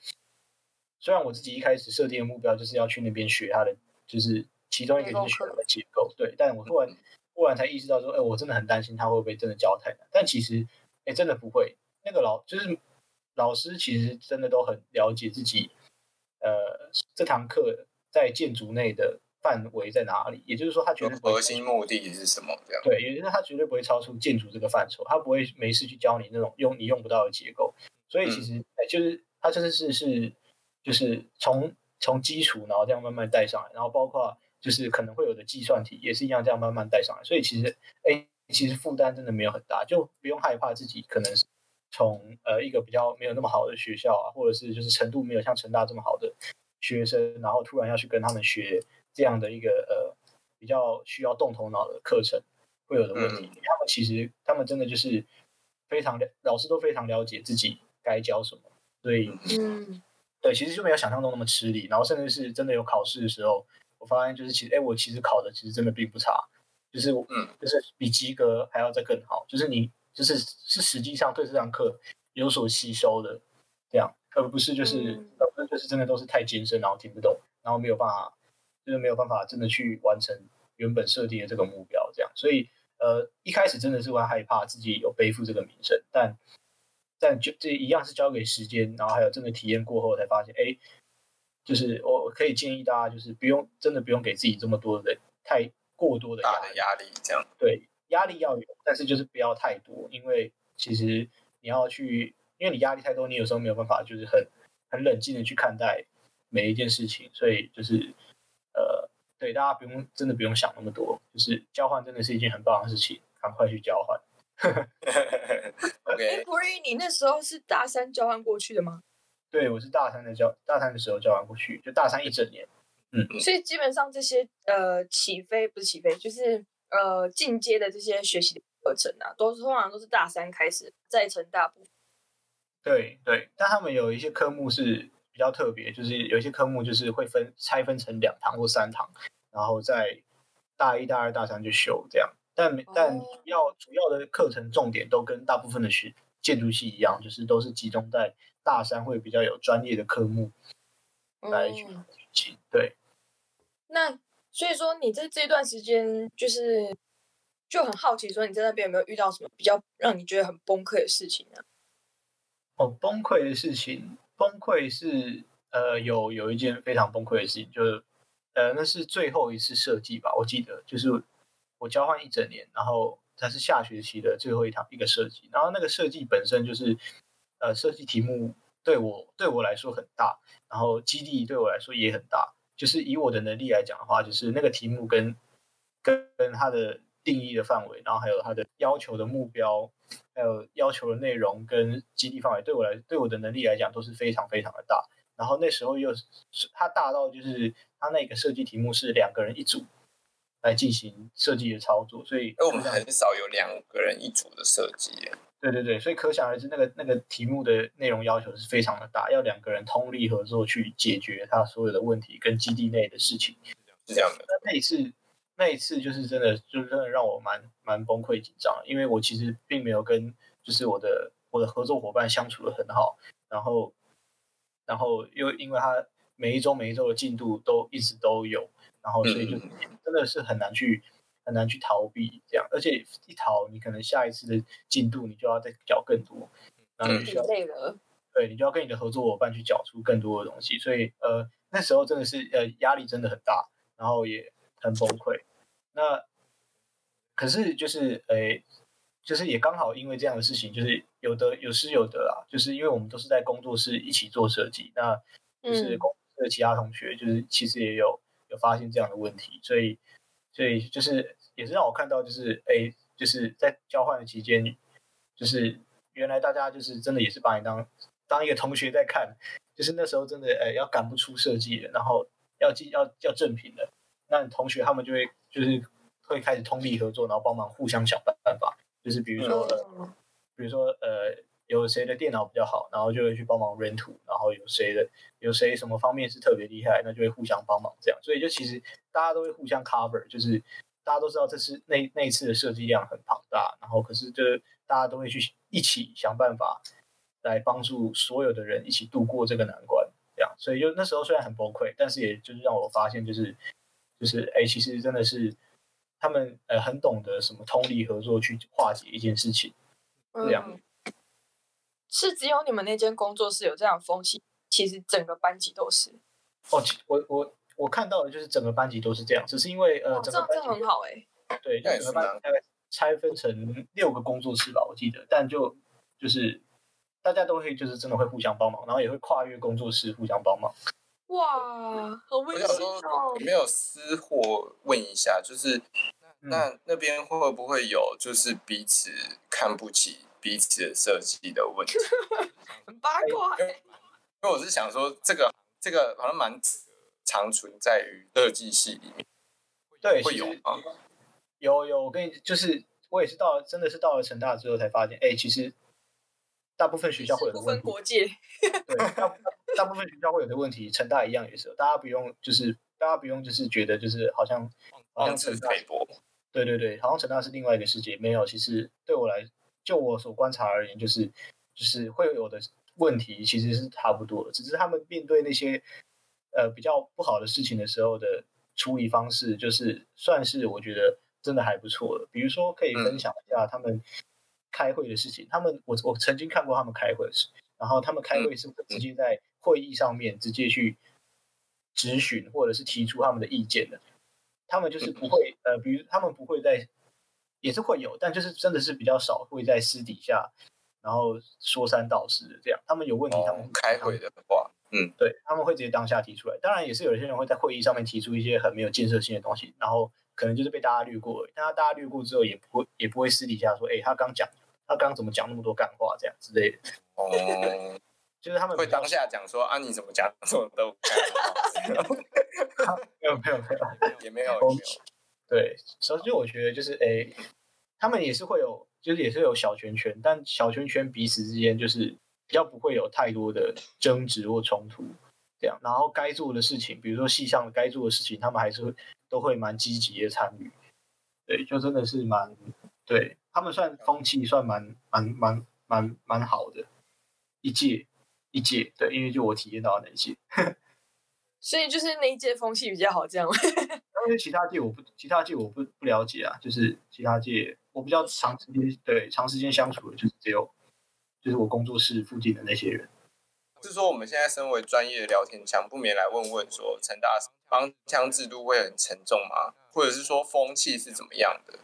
虽然我自己一开始设定的目标就是要去那边学它的，就是其中一个就是学它的结构，对。但我突然突然才意识到说，哎，我真的很担心他会不会真的教太难。但其实，哎，真的不会。那个老就是老师其实真的都很了解自己。呃，这堂课在建筑内的范围在哪里？也就是说，他绝对核心目的是什么？这样对，也就是他绝对不会超出建筑这个范畴，他不会没事去教你那种用你用不到的结构。所以其实，哎、嗯，就是他真的是是就是从从基础，然后这样慢慢带上来，然后包括就是可能会有的计算题也是一样，这样慢慢带上来。所以其实，哎，其实负担真的没有很大，就不用害怕自己可能是。从呃一个比较没有那么好的学校啊，或者是就是程度没有像成大这么好的学生，然后突然要去跟他们学这样的一个呃比较需要动头脑的课程，会有的问题。嗯、他们其实他们真的就是非常了，老师都非常了解自己该教什么，所以嗯，对，其实就没有想象中那么吃力。然后甚至是真的有考试的时候，我发现就是其实哎，我其实考的其实真的并不差，就是嗯，就是比及格还要再更好，就是你。就是是实际上对这堂课有所吸收的，这样，而不是就是，而不是就是真的都是太艰深，然后听不懂，然后没有办法，就是没有办法真的去完成原本设定的这个目标，这样。所以，呃，一开始真的是会害怕自己有背负这个名声，但但就这一样是交给时间，然后还有真的体验过后才发现，哎，就是我可以建议大家，就是不用真的不用给自己这么多的太过多的压的压力，这样对。压力要有，但是就是不要太多，因为其实你要去，因为你压力太多，你有时候没有办法，就是很很冷静的去看待每一件事情，所以就是呃，对大家不用真的不用想那么多，就是交换真的是一件很棒的事情，赶快去交换。OK，哎，普瑞，你那时候是大三交换过去的吗？对，我是大三的交大三的时候交换过去，就大三一整年。嗯，所以基本上这些呃起飞不是起飞，就是。呃，进阶的这些学习的课程啊，都是通常都是大三开始，再成大部。对对，但他们有一些科目是比较特别，就是有一些科目就是会分拆分成两堂或三堂，然后在大一、大二、大三就修这样。但但主要主要的课程重点都跟大部分的学建筑系一样，就是都是集中在大三会比较有专业的科目来学习。嗯、对，那。所以说，你在这段时间就是就很好奇，说你在那边有没有遇到什么比较让你觉得很崩溃的事情呢？哦，崩溃的事情，崩溃是呃有有一件非常崩溃的事情，就是呃那是最后一次设计吧，我记得就是我交换一整年，然后它是下学期的最后一堂一个设计，然后那个设计本身就是呃设计题目对我对我来说很大，然后基地对我来说也很大。就是以我的能力来讲的话，就是那个题目跟跟跟它的定义的范围，然后还有它的要求的目标，还有要求的内容跟基地范围，对我来对我的能力来讲都是非常非常的大。然后那时候又是它大到就是它那个设计题目是两个人一组来进行设计的操作，所以我们很少有两个人一组的设计。对对对，所以可想而知，那个那个题目的内容要求是非常的大，要两个人通力合作去解决他所有的问题跟基地内的事情。是这样的。那那一次，那一次就是真的，就是真的让我蛮蛮崩溃紧张，因为我其实并没有跟就是我的我的合作伙伴相处的很好，然后然后又因为他每一周每一周的进度都一直都有，然后所以就真的是很难去。很难去逃避这样，而且一逃，你可能下一次的进度你就要再缴更多，然后你需要、嗯、累了。对你就要跟你的合作伙伴去缴出更多的东西，所以呃那时候真的是呃压力真的很大，然后也很崩溃。那可是就是诶，就是也刚好因为这样的事情，就是有的有失有得啊，就是因为我们都是在工作室一起做设计，那就是公司的其他同学就是其实也有有发现这样的问题，所以所以就是也是让我看到就是诶，就是在交换的期间，就是原来大家就是真的也是把你当当一个同学在看，就是那时候真的诶要赶不出设计了，然后要进要要正品的，那同学他们就会就是。会开始通力合作，然后帮忙互相想办法。就是比如说，呃、比如说，呃，有谁的电脑比较好，然后就会去帮忙 rent 图。然后有谁的，有谁什么方面是特别厉害，那就会互相帮忙这样。所以就其实大家都会互相 cover，就是大家都知道这是那那一次的设计量很庞大，然后可是就大家都会去一起想办法来帮助所有的人一起度过这个难关，这样。所以就那时候虽然很崩溃，但是也就是让我发现，就是就是哎，其实真的是。他们呃很懂得什么通力合作去化解一件事情，这样、是只有你们那间工作室有这样的风气，其实整个班级都是。哦，我我我看到的就是整个班级都是这样，只是因为呃，整个班级很好哎、欸，对，就整个班级大概拆分成六个工作室吧，我记得，但就就是大家都会就是真的会互相帮忙，然后也会跨越工作室互相帮忙。哇，好温馨哦！有没有私货问一下，就是那、嗯、那边会不会有就是彼此看不起彼此的设计的问题？很八卦、欸因。因为我是想说，这个这个好像蛮常存在于设计系里面。对，会有吗？有有，我跟你就是，我也是到了，真的是到了成大之后才发现，哎、欸，其实大部分学校会有不分国界。对。大部分学校会有的问题，成大一样也是。大家不用，就是大家不用，就是觉得就是好像好像成大，对对对，好像成大是另外一个世界。没有，其实对我来，就我所观察而言，就是就是会有的问题其实是差不多的，只是他们面对那些呃比较不好的事情的时候的处理方式，就是算是我觉得真的还不错的。比如说，可以分享一下他们开会的事情。嗯、他们我我曾经看过他们开会的事，然后他们开会是不是直接在会议上面直接去质询或者是提出他们的意见的，他们就是不会呃，比如他们不会在，也是会有，但就是真的是比较少会在私底下然后说三道四的这样。他们有问题，他们开会的话，嗯，对，他们会直接当下提出来。当然也是有些人会在会议上面提出一些很没有建设性的东西，然后可能就是被大家略过。但他大家略过之后，也不会也不会私底下说，哎，他刚讲他刚怎么讲那么多干话这样之类的。哦。就是他们会当下讲说啊，你怎么讲这么多？没有没有没有也没有也没有。对，所以就我觉得就是哎、欸，他们也是会有，就是也是有小圈圈，但小圈圈彼此之间就是比较不会有太多的争执或冲突这样。然后该做的事情，比如说戏上该做的事情，他们还是会都会蛮积极的参与。对，就真的是蛮对他们算风气算蛮蛮蛮蛮蛮好的一届。一届对，因为就我体验到的那一届，所以就是那一届风气比较好，这样。因为其他界我不，其他界我不不了解啊，就是其他界我比较长时间对长时间相处的，就是只有就是我工作室附近的那些人。是说我们现在身为专业的聊天枪，不免来问问说，成大帮腔制度会很沉重吗？或者是说风气是怎么样的？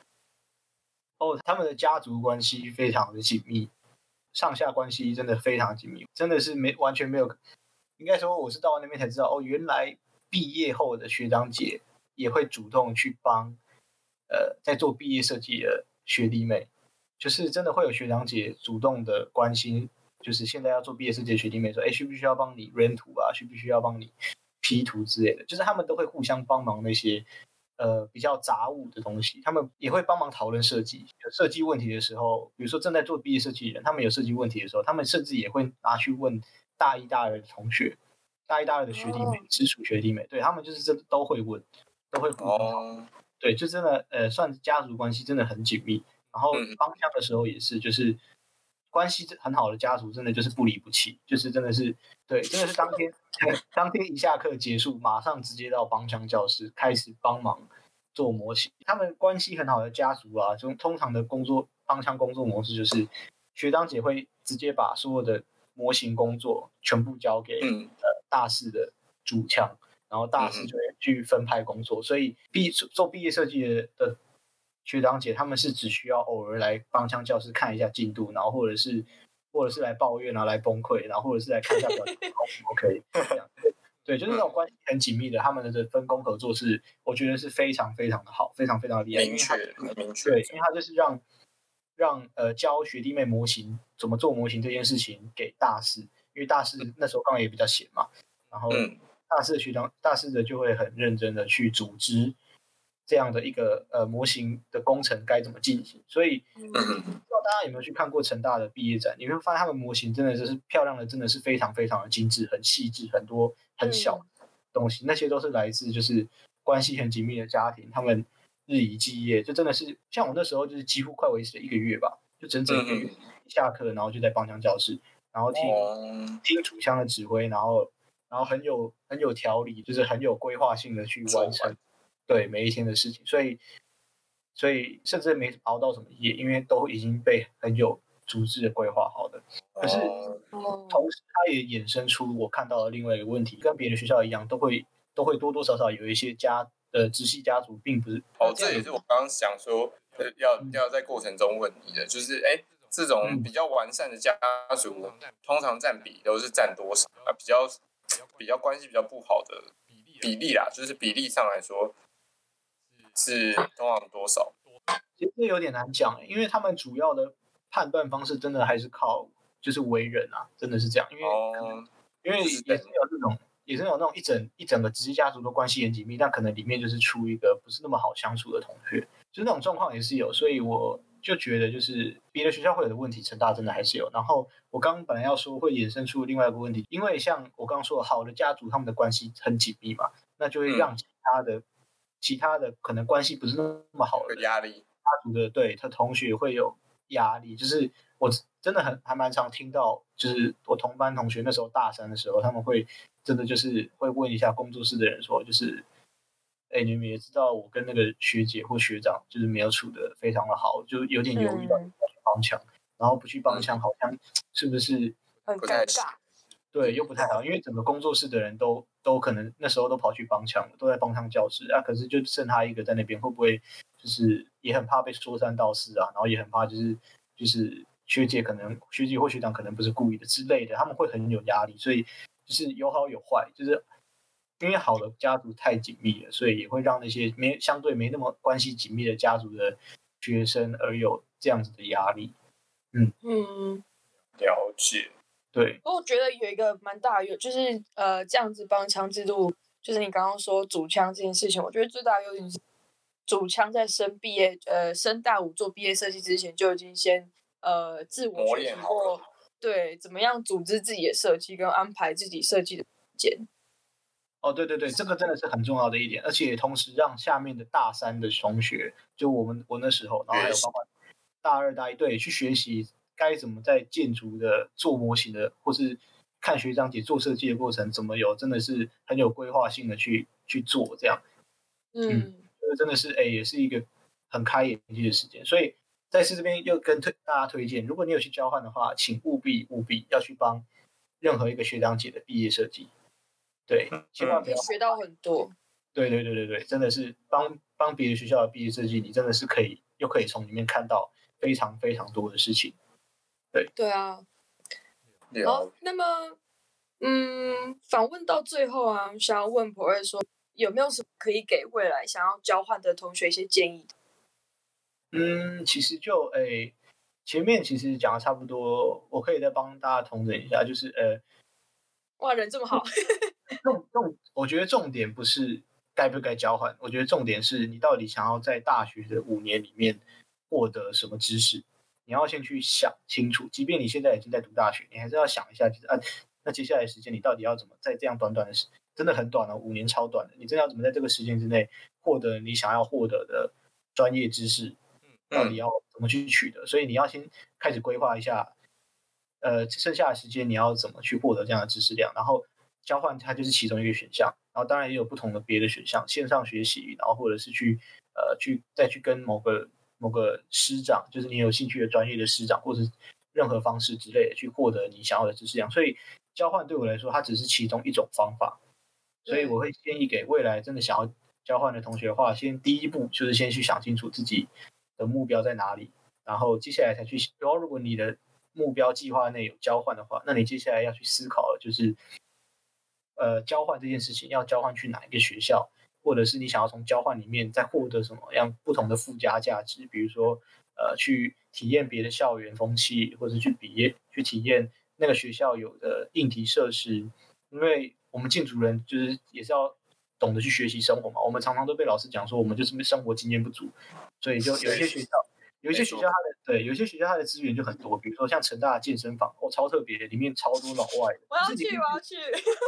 哦，他们的家族关系非常的紧密。上下关系真的非常紧密，真的是没完全没有，应该说我是到那边才知道哦，原来毕业后的学长姐也会主动去帮，呃，在做毕业设计的学弟妹，就是真的会有学长姐主动的关心，就是现在要做毕业设计的学弟妹说，哎，需不需要帮你 rent 图啊？需不需要帮你 P 图之类的？就是他们都会互相帮忙那些。呃，比较杂物的东西，他们也会帮忙讨论设计。有设计问题的时候，比如说正在做毕业设计的人，他们有设计问题的时候，他们甚至也会拿去问大一、大二的同学，大一、大二的学弟妹、直属学弟妹，对他们就是这都会问，都会互相讨论。对，就真的呃，算家族关系真的很紧密。然后帮腔的时候也是，就是关系很好的家族，真的就是不离不弃，就是真的是对，真的是当天。当天一下课结束，马上直接到帮腔教室开始帮忙做模型。他们关系很好的家族啊，就通常的工作帮腔工作模式就是学长姐会直接把所有的模型工作全部交给、嗯、呃大四的主枪，然后大四就会去分派工作，嗯、所以毕做毕业设计的的学长姐他们是只需要偶尔来帮腔教室看一下进度，然后或者是或者是来抱怨，然后来崩溃，然后或者是来看一下表情，OK，这样。对，就是那种关系很紧密的，他们的分工合作是，我觉得是非常非常的好，非常非常的厉害。明确，明确。对，因为他就是让让呃教学弟妹模型怎么做模型这件事情给大四，因为大四那时候刚好也比较闲嘛，然后大四的学长，大四的就会很认真的去组织这样的一个呃模型的工程该怎么进行，所以。不知道大家有没有去看过成大的毕业展？你会发现他们模型真的就是漂亮的，真的是非常非常的精致，很细致，很多很小的东西，嗯、那些都是来自就是关系很紧密的家庭，他们日以继夜，就真的是像我那时候就是几乎快维持了一个月吧，就整整一个月，嗯、下课然后就在帮腔教室，然后听、哦、听楚香的指挥，然后然后很有很有条理，就是很有规划性的去完成对每一天的事情，所以。所以甚至没熬到什么夜，因为都已经被很有组织的规划好的。可是同时，它也衍生出我看到的另外一个问题，跟别的学校一样，都会都会多多少少有一些家呃直系家族并不是。哦，这也是我刚刚想说要要在过程中问你的，就是哎，这种比较完善的家族，通常占比都是占多少？啊，比较比较关系比较不好的比例啦，就是比例上来说。是通常多少？其实这有点难讲，因为他们主要的判断方式真的还是靠就是为人啊，真的是这样。因为、哦、因为也是有这种，也是有那种一整一整个直系家族的关系很紧密，但可能里面就是出一个不是那么好相处的同学，就是那种状况也是有。所以我就觉得，就是别的学校会有的问题，成大真的还是有。然后我刚刚本来要说会衍生出另外一个问题，因为像我刚刚说的，好的家族他们的关系很紧密嘛，那就会让其他的。嗯其他的可能关系不是那么好的压力，家族的对他同学会有压力，就是我真的很还蛮常听到，就是我同班同学那时候大三的时候，他们会真的就是会问一下工作室的人说，就是，哎，你们也知道我跟那个学姐或学长就是没有处的非常的好，就有点犹豫到要去帮腔，嗯、然后不去帮腔，好像是不是很尴尬？对，又不太好，因为整个工作室的人都都可能那时候都跑去帮腔了，都在帮腔教室啊。可是就剩他一个在那边，会不会就是也很怕被说三道四啊？然后也很怕就是就是学姐可能学姐或学长可能不是故意的之类的，他们会很有压力。所以就是有好有坏，就是因为好的家族太紧密了，所以也会让那些没相对没那么关系紧密的家族的学生而有这样子的压力。嗯嗯，了解。对，我觉得有一个蛮大的优，就是呃这样子帮腔制度，就是你刚刚说主枪这件事情，我觉得最大的优点是主枪在升毕业呃升大五做毕业设计之前就已经先呃自我学习过，对，怎么样组织自己的设计跟安排自己设计的时间。哦，对对对，这个真的是很重要的一点，而且同时让下面的大三的同学，就我们我那时候，然后还有包括大二大一对去学习。该怎么在建筑的做模型的，或是看学长姐做设计的过程，怎么有真的是很有规划性的去去做这样？嗯，这个真的是哎，也是一个很开眼界的时间。所以在此这边又跟推大家推荐，如果你有去交换的话，请务必务必要去帮任何一个学长姐的毕业设计。对，千万不要学到很多。对对对对对，真的是帮帮别的学校的毕业设计，你真的是可以又可以从里面看到非常非常多的事情。对对啊，好，那么，嗯，访问到最后啊，想要问普瑞说，有没有什么可以给未来想要交换的同学一些建议？嗯，其实就诶、欸，前面其实讲的差不多，我可以再帮大家统整一下，就是呃，哇，人这么好，重重，我觉得重点不是该不该交换，我觉得重点是你到底想要在大学的五年里面获得什么知识。你要先去想清楚，即便你现在已经在读大学，你还是要想一下，就是啊，那接下来的时间你到底要怎么在这样短短的时，真的很短了，五年超短的，你真的要怎么在这个时间之内获得你想要获得的专业知识？到底要怎么去取得？所以你要先开始规划一下，呃，剩下的时间你要怎么去获得这样的知识量？然后交换它就是其中一个选项，然后当然也有不同的别的选项，线上学习，然后或者是去呃去再去跟某个。某个师长，就是你有兴趣的专业的师长，或者任何方式之类的去获得你想要的知识量。所以交换对我来说，它只是其中一种方法。所以我会建议给未来真的想要交换的同学的话，先第一步就是先去想清楚自己的目标在哪里，然后接下来才去。然后如果你的目标计划内有交换的话，那你接下来要去思考的就是，呃，交换这件事情要交换去哪一个学校，或者是你想要从交换里面再获得什么样不同的附加价值，比如说，呃，去体验别的校园风气，或者去比验去体验那个学校有的硬体设施，因为我们进组人就是也是要懂得去学习生活嘛。我们常常都被老师讲说，我们就是生活经验不足，所以就有一些学校。有一些学校它的对，有些学校它的资源就很多，比如说像成大的健身房，哦，超特别，里面超多老外的。我要去，我要去。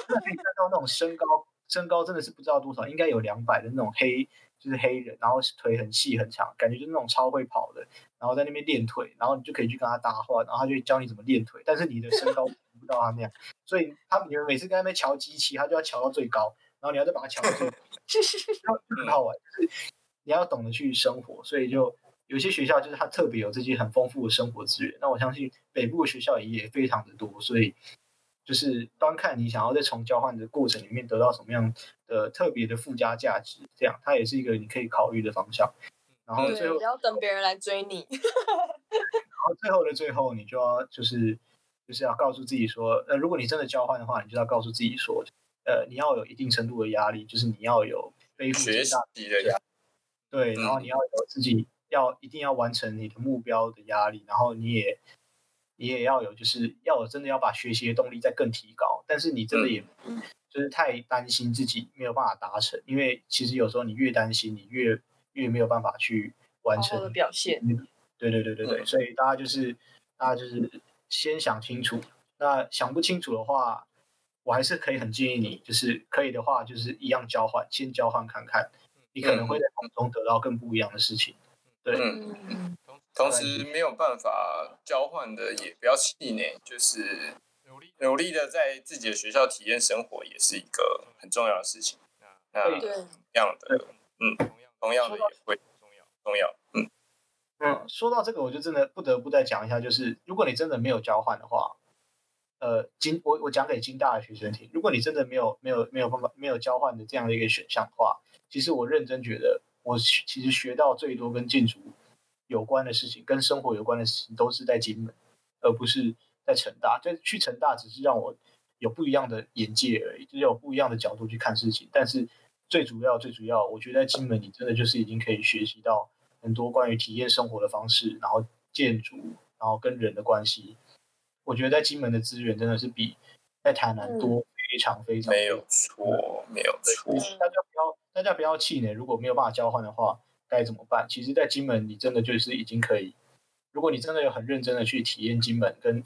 那可以看到那种身高，身高真的是不知道多少，应该有两百的那种黑，就是黑人，然后腿很细很长，感觉就是那种超会跑的，然后在那边练腿，然后你就可以去跟他搭话，然后他就教你怎么练腿，但是你的身高不到他那样，所以他你们每次跟他们瞧机器，他就要瞧到最高，然后你要再把他瞧到最高，就很好玩，就是你要懂得去生活，所以就。有些学校就是它特别有这些很丰富的生活资源，那我相信北部的学校也非常的多，所以就是端看你想要在从交换的过程里面得到什么样的特别的附加价值，这样它也是一个你可以考虑的方向。然后最后不要等别人来追你。然后最后的最后，你就要就是就是要告诉自己说，呃，如果你真的交换的话，你就要告诉自己说，呃，你要有一定程度的压力，就是你要有背负学习的压力，对，然后你要有自己。要一定要完成你的目标的压力，然后你也你也要有，就是要有真的要把学习的动力再更提高。但是你真的也就是太担心自己没有办法达成，因为其实有时候你越担心，你越越没有办法去完成的表现。对对对对对，所以大家就是大家就是先想清楚。那想不清楚的话，我还是可以很建议你，就是可以的话，就是一样交换，先交换看看，你可能会在从中得到更不一样的事情。对，嗯，同时没有办法交换的也不要气馁，就是努力的在自己的学校体验生活，也是一个很重要的事情。那同样的，嗯，同样的也会重要，重要，嗯嗯。说到这个，我就真的不得不再讲一下，就是如果你真的没有交换的话，呃，金我我讲给金大的学生听，如果你真的没有没有没有办法没有交换的这样的一个选项的话，其实我认真觉得。我其实学到最多跟建筑有关的事情，跟生活有关的事情，都是在金门，而不是在成大。就去成大只是让我有不一样的眼界而已，就是有不一样的角度去看事情。但是最主要、最主要，我觉得在金门，你真的就是已经可以学习到很多关于体验生活的方式，然后建筑，然后跟人的关系。我觉得在金门的资源真的是比在台南多非常非常多。没有错，没有错。大家不要。大家不要气馁，如果没有办法交换的话，该怎么办？其实，在金门，你真的就是已经可以。如果你真的有很认真的去体验金门跟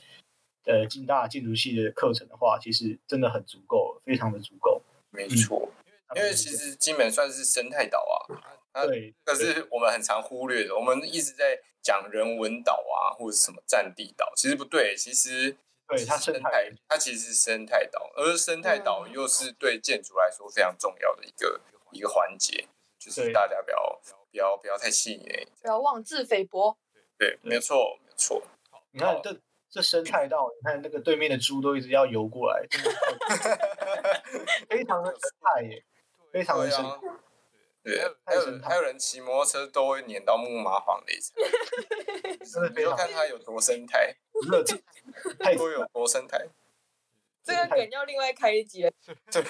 呃金大建筑系的课程的话，其实真的很足够，非常的足够。没错，因为其实金门算是生态岛啊，对，可是我们很常忽略的，我们一直在讲人文岛啊，或者什么战地岛，其实不对，其实对它生态，它其实是生态岛，而生态岛又是对建筑来说非常重要的一个。一个环节，就是大家不要不要不要太气馁，不要妄自菲薄。对，没错没错。你看这这生态道，你看那个对面的猪都一直要游过来，非常的生态耶，非常的生态。对，还有还有人骑摩托车都会碾到木马黄的一层，你就看它有多生态，太多有多生态。这个梗要另外开一集了。生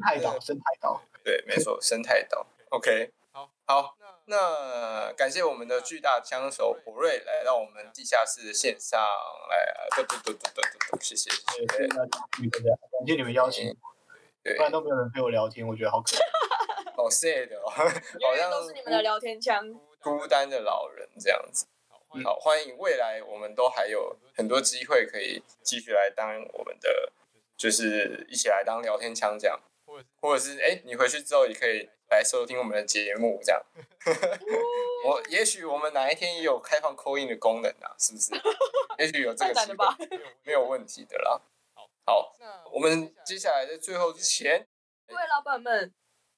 态岛，生态岛，对，没错，生态岛。OK，好，好，那感谢我们的巨大枪手博瑞来到我们地下室的线上来，嘟嘟嘟嘟嘟嘟，谢谢，谢谢。大家，感谢你们邀请，对，不然都没有人陪我聊天，我觉得好可怜，好 sad 哦，好像都是你们的聊天枪，孤单的老人这样子。好，欢迎未来，我们都还有很多机会可以继续来当我们的，就是一起来当聊天枪这样，或者是哎，你回去之后也可以来收听我们的节目这样。我也许我们哪一天也有开放 call in 的功能啊，是不是？也许有这个 机会，没有问题的啦。好，那我们接下来在最后之前，各位老板们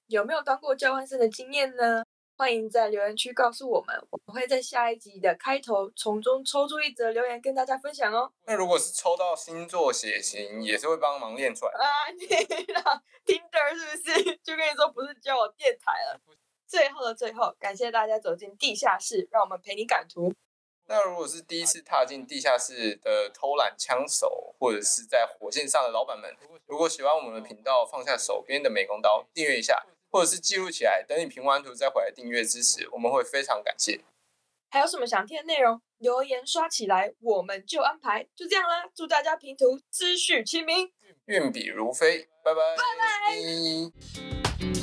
有没有当过交换生的经验呢？欢迎在留言区告诉我们，我们会在下一集的开头从中抽出一则留言跟大家分享哦。那如果是抽到星座血型，也是会帮忙念出来啊！你啦，Tinder 是不是？就跟你说不是叫我电台了。最后的最后，感谢大家走进地下室，让我们陪你赶图。那如果是第一次踏进地下室的偷懒枪手，或者是在火线上的老板们，如果喜欢我们的频道，放下手边的美工刀，订阅一下，或者是记录起来，等你评完图再回来订阅支持，我们会非常感谢。还有什么想听的内容，留言刷起来，我们就安排。就这样啦，祝大家评图，思绪清明，运笔如飞，拜拜，拜拜。